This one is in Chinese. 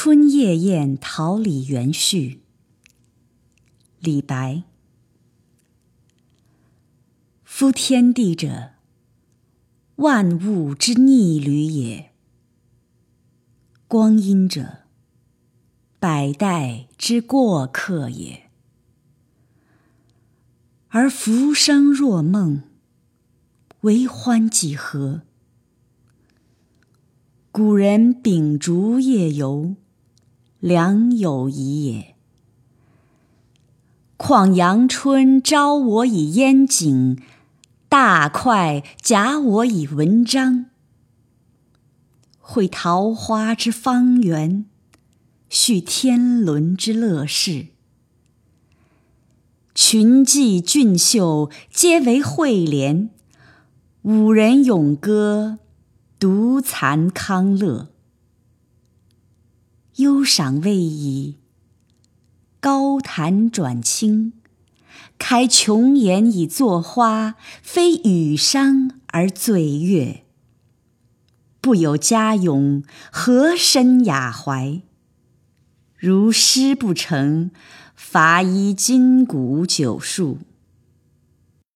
春夜宴桃李园序》李白。夫天地者，万物之逆旅也；光阴者，百代之过客也。而浮生若梦，为欢几何？古人秉烛夜游，良有遗也。况阳春招我以烟景，大块假我以文章。会桃花之芳园，续天伦之乐事。群妓俊秀，皆为惠怜；五人咏歌。独惭康乐，忧赏未已。高谈转轻，开琼筵以作花，非羽觞而醉月。不有佳咏，何生雅怀？如诗不成，伐衣金谷九数。